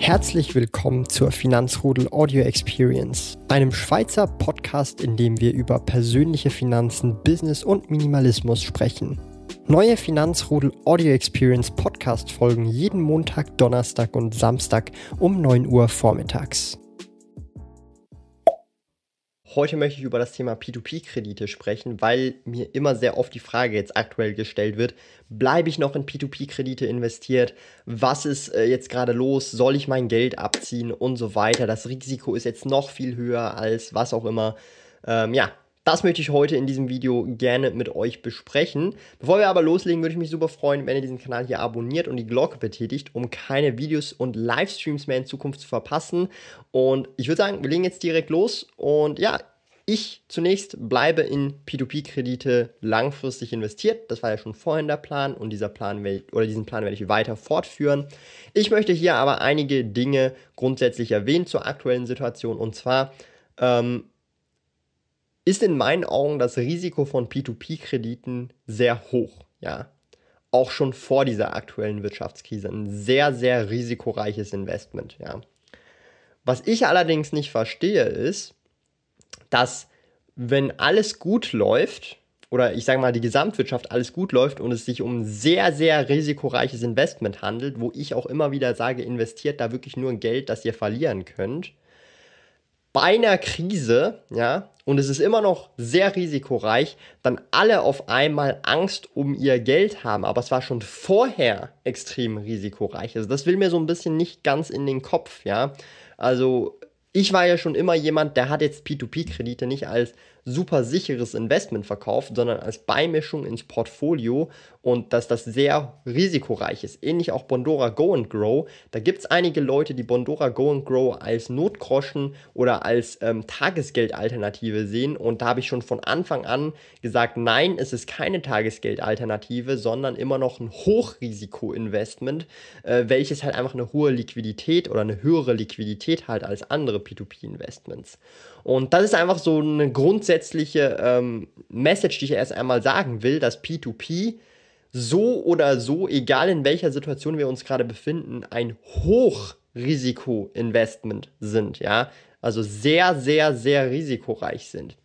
Herzlich willkommen zur Finanzrudel Audio Experience, einem Schweizer Podcast, in dem wir über persönliche Finanzen, Business und Minimalismus sprechen. Neue Finanzrudel Audio Experience Podcast folgen jeden Montag, Donnerstag und Samstag um 9 Uhr vormittags. Heute möchte ich über das Thema P2P-Kredite sprechen, weil mir immer sehr oft die Frage jetzt aktuell gestellt wird, bleibe ich noch in P2P-Kredite investiert? Was ist äh, jetzt gerade los? Soll ich mein Geld abziehen und so weiter? Das Risiko ist jetzt noch viel höher als was auch immer. Ähm, ja, das möchte ich heute in diesem Video gerne mit euch besprechen. Bevor wir aber loslegen, würde ich mich super freuen, wenn ihr diesen Kanal hier abonniert und die Glocke betätigt, um keine Videos und Livestreams mehr in Zukunft zu verpassen. Und ich würde sagen, wir legen jetzt direkt los. Und ja, ich zunächst bleibe in P2P-Kredite langfristig investiert. Das war ja schon vorhin der Plan und dieser Plan oder diesen Plan werde ich weiter fortführen. Ich möchte hier aber einige Dinge grundsätzlich erwähnen zur aktuellen Situation und zwar ähm, ist in meinen Augen das Risiko von P2P-Krediten sehr hoch. Ja, auch schon vor dieser aktuellen Wirtschaftskrise ein sehr, sehr risikoreiches Investment. Ja. Was ich allerdings nicht verstehe, ist, dass wenn alles gut läuft, oder ich sage mal, die Gesamtwirtschaft alles gut läuft und es sich um sehr, sehr risikoreiches Investment handelt, wo ich auch immer wieder sage, investiert da wirklich nur Geld, das ihr verlieren könnt, bei einer Krise, ja, und es ist immer noch sehr risikoreich, dann alle auf einmal Angst um ihr Geld haben. Aber es war schon vorher extrem risikoreich. Also das will mir so ein bisschen nicht ganz in den Kopf, ja. Also ich war ja schon immer jemand, der hat jetzt P2P-Kredite nicht als super sicheres Investment verkauft, sondern als Beimischung ins Portfolio und dass das sehr risikoreich ist. Ähnlich auch Bondora Go and Grow. Da gibt es einige Leute, die Bondora Go and Grow als Notgroschen oder als ähm, Tagesgeldalternative sehen und da habe ich schon von Anfang an gesagt, nein, es ist keine Tagesgeldalternative, sondern immer noch ein Hochrisiko-Investment, äh, welches halt einfach eine hohe Liquidität oder eine höhere Liquidität halt als andere P2P-Investments. Und das ist einfach so eine grundsätzliche ähm, Message, die ich erst einmal sagen will, dass P2P so oder so, egal in welcher Situation wir uns gerade befinden, ein Hochrisiko-Investment sind, ja. Also sehr, sehr, sehr risikoreich sind.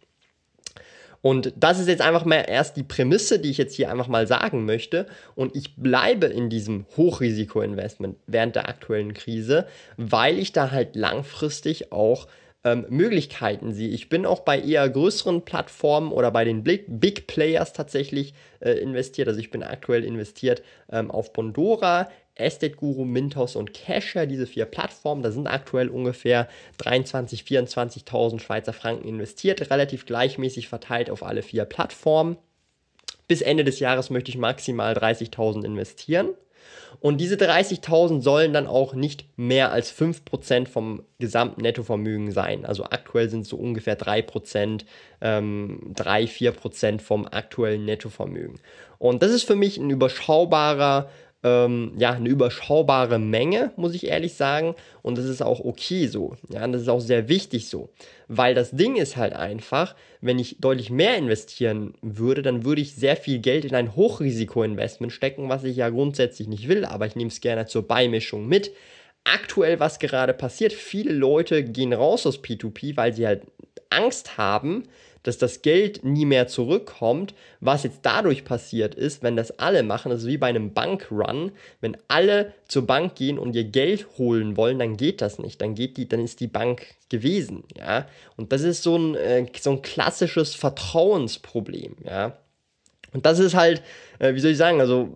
Und das ist jetzt einfach mal erst die Prämisse, die ich jetzt hier einfach mal sagen möchte. Und ich bleibe in diesem Hochrisiko-Investment während der aktuellen Krise, weil ich da halt langfristig auch ähm, Möglichkeiten sehe. Ich bin auch bei eher größeren Plattformen oder bei den Big, Big Players tatsächlich äh, investiert. Also ich bin aktuell investiert ähm, auf Bondora, Estate Guru, Mintos und Casher, diese vier Plattformen. Da sind aktuell ungefähr 23.000, 24.000 Schweizer Franken investiert, relativ gleichmäßig verteilt auf alle vier Plattformen. Bis Ende des Jahres möchte ich maximal 30.000 investieren. Und diese 30.000 sollen dann auch nicht mehr als 5% vom gesamten Nettovermögen sein. Also aktuell sind es so ungefähr 3%, ähm, 3, 4% vom aktuellen Nettovermögen. Und das ist für mich ein überschaubarer ähm, ja, eine überschaubare Menge, muss ich ehrlich sagen. Und das ist auch okay so. Ja, und das ist auch sehr wichtig so. Weil das Ding ist halt einfach, wenn ich deutlich mehr investieren würde, dann würde ich sehr viel Geld in ein Hochrisiko-Investment stecken, was ich ja grundsätzlich nicht will, aber ich nehme es gerne zur Beimischung mit. Aktuell, was gerade passiert, viele Leute gehen raus aus P2P, weil sie halt Angst haben, dass das Geld nie mehr zurückkommt. Was jetzt dadurch passiert ist, wenn das alle machen, ist wie bei einem Bankrun, wenn alle zur Bank gehen und ihr Geld holen wollen, dann geht das nicht. Dann geht die, dann ist die Bank gewesen, ja. Und das ist so ein, äh, so ein klassisches Vertrauensproblem, ja. Und das ist halt, äh, wie soll ich sagen, also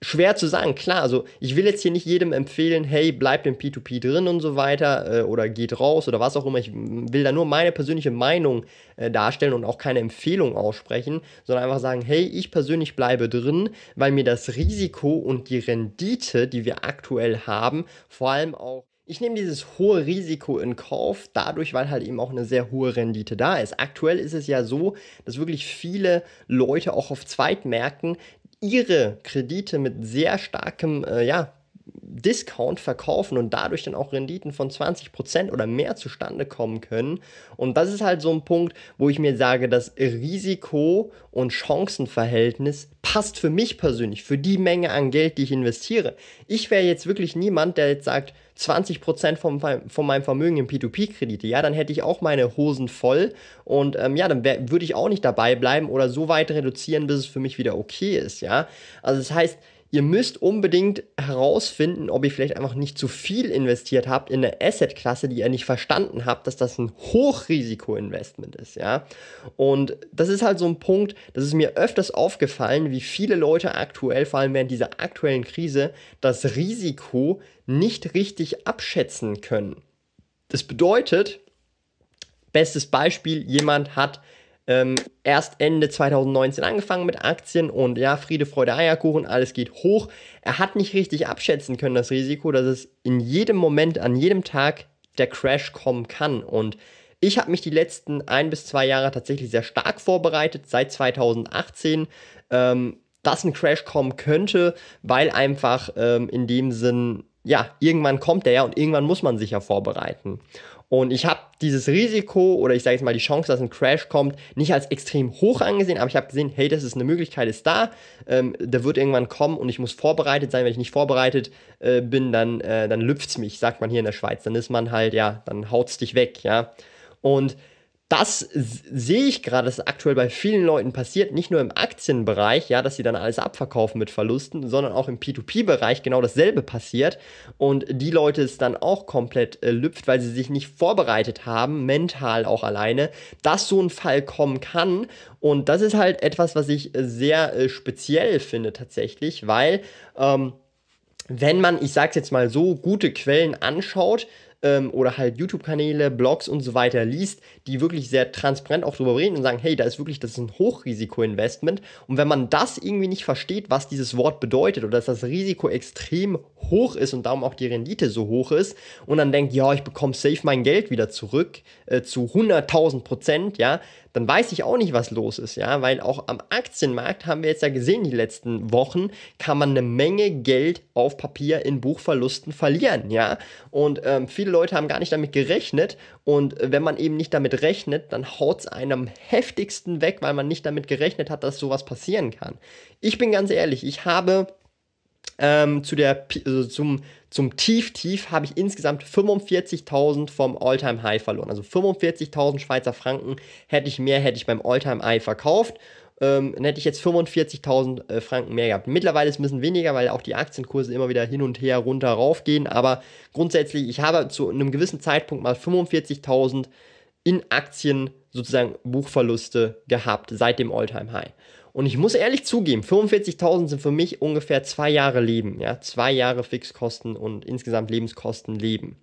schwer zu sagen. Klar, also ich will jetzt hier nicht jedem empfehlen, hey, bleibt im P2P drin und so weiter äh, oder geht raus oder was auch immer. Ich will da nur meine persönliche Meinung äh, darstellen und auch keine Empfehlung aussprechen, sondern einfach sagen, hey, ich persönlich bleibe drin, weil mir das Risiko und die Rendite, die wir aktuell haben, vor allem auch ich nehme dieses hohe Risiko in Kauf, dadurch, weil halt eben auch eine sehr hohe Rendite da ist. Aktuell ist es ja so, dass wirklich viele Leute auch auf Zweitmärkten ihre Kredite mit sehr starkem, äh, ja, Discount verkaufen und dadurch dann auch Renditen von 20% oder mehr zustande kommen können. Und das ist halt so ein Punkt, wo ich mir sage, das Risiko- und Chancenverhältnis passt für mich persönlich, für die Menge an Geld, die ich investiere. Ich wäre jetzt wirklich niemand, der jetzt sagt, 20% vom, von meinem Vermögen in P2P-Kredite, ja, dann hätte ich auch meine Hosen voll und ähm, ja, dann würde ich auch nicht dabei bleiben oder so weit reduzieren, bis es für mich wieder okay ist, ja. Also das heißt, ihr müsst unbedingt herausfinden, ob ihr vielleicht einfach nicht zu viel investiert habt in eine Asset-Klasse, die ihr nicht verstanden habt, dass das ein Hochrisiko-Investment ist, ja. Und das ist halt so ein Punkt, das ist mir öfters aufgefallen, wie viele Leute aktuell, vor allem während dieser aktuellen Krise, das Risiko nicht richtig abschätzen können. Das bedeutet, bestes Beispiel, jemand hat ähm, erst Ende 2019 angefangen mit Aktien und ja, Friede, Freude, Eierkuchen, alles geht hoch. Er hat nicht richtig abschätzen können, das Risiko, dass es in jedem Moment, an jedem Tag der Crash kommen kann. Und ich habe mich die letzten ein bis zwei Jahre tatsächlich sehr stark vorbereitet, seit 2018. Ähm, dass ein Crash kommen könnte, weil einfach ähm, in dem Sinn, ja, irgendwann kommt der ja und irgendwann muss man sich ja vorbereiten. Und ich habe dieses Risiko oder ich sage jetzt mal die Chance, dass ein Crash kommt, nicht als extrem hoch angesehen, aber ich habe gesehen, hey, das ist eine Möglichkeit, ist da, ähm, der wird irgendwann kommen und ich muss vorbereitet sein. Wenn ich nicht vorbereitet äh, bin, dann, äh, dann lüpft's mich, sagt man hier in der Schweiz. Dann ist man halt, ja, dann haut's dich weg, ja. Und das sehe ich gerade, dass aktuell bei vielen Leuten passiert, nicht nur im Aktienbereich, ja, dass sie dann alles abverkaufen mit Verlusten, sondern auch im P2P-Bereich genau dasselbe passiert und die Leute es dann auch komplett äh, lüpft, weil sie sich nicht vorbereitet haben, mental auch alleine, dass so ein Fall kommen kann. Und das ist halt etwas, was ich sehr äh, speziell finde tatsächlich, weil ähm, wenn man, ich sag's jetzt mal so, gute Quellen anschaut, ähm, oder halt YouTube-Kanäle, Blogs und so weiter liest, die wirklich sehr transparent auch darüber reden und sagen, hey, da ist wirklich, das ist ein Hochrisiko-Investment. Und wenn man das irgendwie nicht versteht, was dieses Wort bedeutet oder dass das Risiko extrem hoch ist und darum auch die Rendite so hoch ist und dann denkt, ja, ich bekomme safe mein Geld wieder zurück äh, zu 100.000 Prozent, ja, dann weiß ich auch nicht, was los ist, ja, weil auch am Aktienmarkt haben wir jetzt ja gesehen, die letzten Wochen kann man eine Menge Geld auf Papier in Buchverlusten verlieren, ja, und ähm, viele Leute haben gar nicht damit gerechnet und wenn man eben nicht damit rechnet, dann haut es einem heftigsten weg, weil man nicht damit gerechnet hat, dass sowas passieren kann. Ich bin ganz ehrlich, ich habe ähm, zu der, also zum, zum Tief-Tief habe ich insgesamt 45.000 vom All-Time-High verloren. Also 45.000 Schweizer Franken hätte ich mehr, hätte ich beim All-Time-High verkauft. Ähm, dann hätte ich jetzt 45.000 äh, Franken mehr gehabt. Mittlerweile ist es ein bisschen weniger, weil auch die Aktienkurse immer wieder hin und her, runter, rauf gehen. Aber grundsätzlich, ich habe zu einem gewissen Zeitpunkt mal 45.000 in Aktien sozusagen Buchverluste gehabt seit dem All-Time-High. Und ich muss ehrlich zugeben, 45.000 sind für mich ungefähr zwei Jahre Leben. Ja? Zwei Jahre Fixkosten und insgesamt Lebenskosten Leben.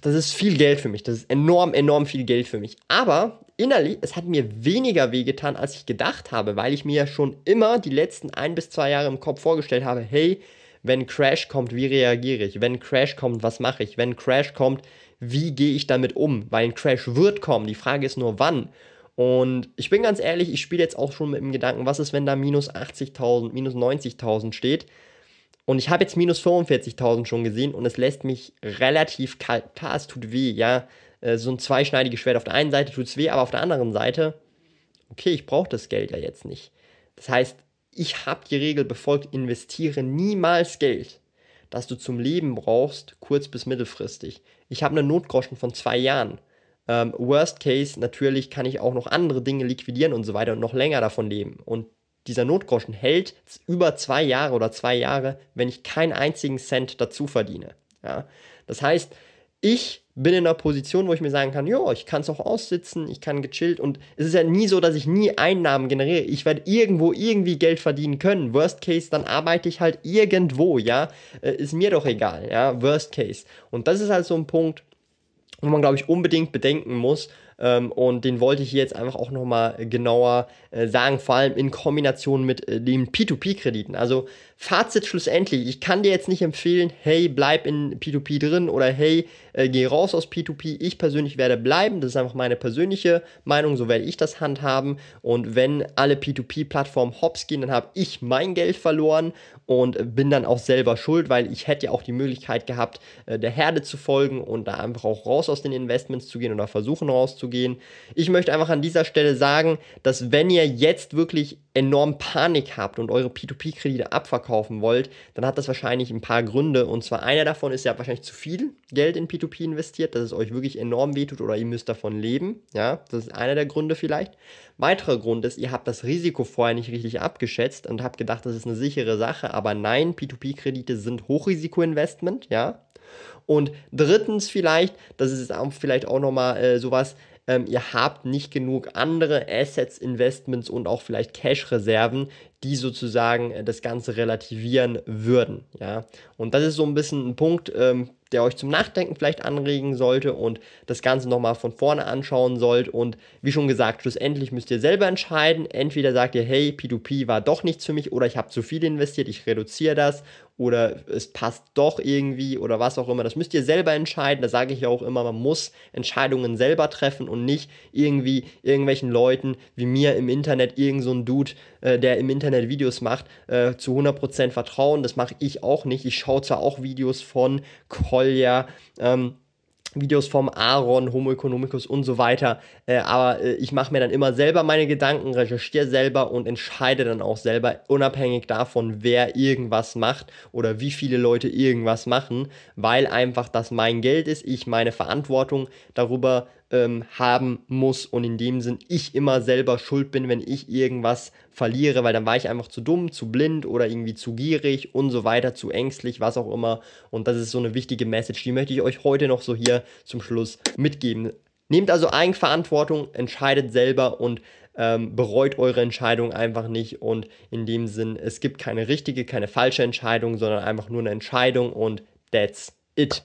Das ist viel Geld für mich. Das ist enorm, enorm viel Geld für mich. Aber innerlich, es hat mir weniger wehgetan, als ich gedacht habe, weil ich mir ja schon immer die letzten ein bis zwei Jahre im Kopf vorgestellt habe, hey, wenn Crash kommt, wie reagiere ich? Wenn Crash kommt, was mache ich? Wenn Crash kommt, wie gehe ich damit um? Weil ein Crash wird kommen. Die Frage ist nur, wann. Und ich bin ganz ehrlich, ich spiele jetzt auch schon mit dem Gedanken, was ist, wenn da minus 80.000, minus 90.000 steht? Und ich habe jetzt minus 45.000 schon gesehen und es lässt mich relativ kalt. Klar, es tut weh, ja. Äh, so ein zweischneidiges Schwert. Auf der einen Seite tut es weh, aber auf der anderen Seite, okay, ich brauche das Geld ja jetzt nicht. Das heißt, ich habe die Regel befolgt, investiere niemals Geld, das du zum Leben brauchst, kurz- bis mittelfristig. Ich habe eine Notgroschen von zwei Jahren. Ähm, worst Case, natürlich kann ich auch noch andere Dinge liquidieren und so weiter und noch länger davon leben. Und dieser Notgroschen hält über zwei Jahre oder zwei Jahre, wenn ich keinen einzigen Cent dazu verdiene. Ja? Das heißt, ich bin in einer Position, wo ich mir sagen kann, ja, ich kann es auch aussitzen, ich kann gechillt und es ist ja nie so, dass ich nie Einnahmen generiere. Ich werde irgendwo irgendwie Geld verdienen können. Worst Case, dann arbeite ich halt irgendwo, ja, äh, ist mir doch egal, ja, Worst Case. Und das ist halt so ein Punkt, wo man, glaube ich, unbedingt bedenken muss, Ähm, und den wollte ich hier jetzt einfach auch nochmal genauer äh, sagen, vor allem in Kombination mit äh, den P2P-Krediten. Also Fazit schlussendlich, ich kann dir jetzt nicht empfehlen, hey, bleib in P2P drin oder hey, äh, geh raus aus P2P. Ich persönlich werde bleiben, das ist einfach meine persönliche Meinung, so werde ich das handhaben. Und wenn alle P2P-Plattformen hops gehen, dann habe ich mein Geld verloren und bin dann auch selber schuld, weil ich hätte ja auch die Möglichkeit gehabt, äh, der Herde zu folgen und da einfach auch raus aus den Investments zu gehen oder versuchen rauszugehen. Ich möchte einfach an dieser Stelle sagen, dass wenn ihr jetzt wirklich enorm Panik habt und eure P2P-Kredite abverkaufen wollt, dann hat das wahrscheinlich ein paar Gründe. Und zwar einer davon ist, ihr habt wahrscheinlich zu viel Geld in P2P investiert, dass es euch wirklich enorm wehtut oder ihr müsst davon leben. Ja, das ist einer der Gründe vielleicht. Weiterer Grund ist, ihr habt das Risiko vorher nicht richtig abgeschätzt und habt gedacht, das ist eine sichere Sache. Aber nein, P2P-Kredite sind Hochrisiko-Investment, ja. Und drittens vielleicht, das ist vielleicht auch nochmal äh, sowas, ähm, ihr habt nicht genug andere Assets, Investments und auch vielleicht Cash-Reserven, die sozusagen äh, das Ganze relativieren würden. Ja? Und das ist so ein bisschen ein Punkt, ähm, der euch zum Nachdenken vielleicht anregen sollte und das Ganze nochmal von vorne anschauen sollt. Und wie schon gesagt, schlussendlich müsst ihr selber entscheiden. Entweder sagt ihr, hey, P2P war doch nichts für mich oder ich habe zu viel investiert, ich reduziere das oder es passt doch irgendwie oder was auch immer. Das müsst ihr selber entscheiden. Da sage ich ja auch immer, man muss Entscheidungen selber treffen und nicht irgendwie irgendwelchen Leuten wie mir im Internet, irgend so ein Dude, äh, der im Internet Videos macht, äh, zu 100% vertrauen. Das mache ich auch nicht. Ich schaue zwar auch Videos von Kolja, ähm, Videos vom Aaron, Homo economicus und so weiter. Äh, aber äh, ich mache mir dann immer selber meine Gedanken, recherchiere selber und entscheide dann auch selber, unabhängig davon, wer irgendwas macht oder wie viele Leute irgendwas machen, weil einfach das mein Geld ist, ich meine Verantwortung darüber ähm, haben muss und in dem Sinn ich immer selber schuld bin, wenn ich irgendwas verliere, weil dann war ich einfach zu dumm, zu blind oder irgendwie zu gierig und so weiter, zu ängstlich, was auch immer. Und das ist so eine wichtige Message, die möchte ich euch heute noch so hier zum Schluss mitgeben. Nehmt also Eigenverantwortung, entscheidet selber und ähm, bereut eure Entscheidung einfach nicht. Und in dem Sinn, es gibt keine richtige, keine falsche Entscheidung, sondern einfach nur eine Entscheidung und that's it.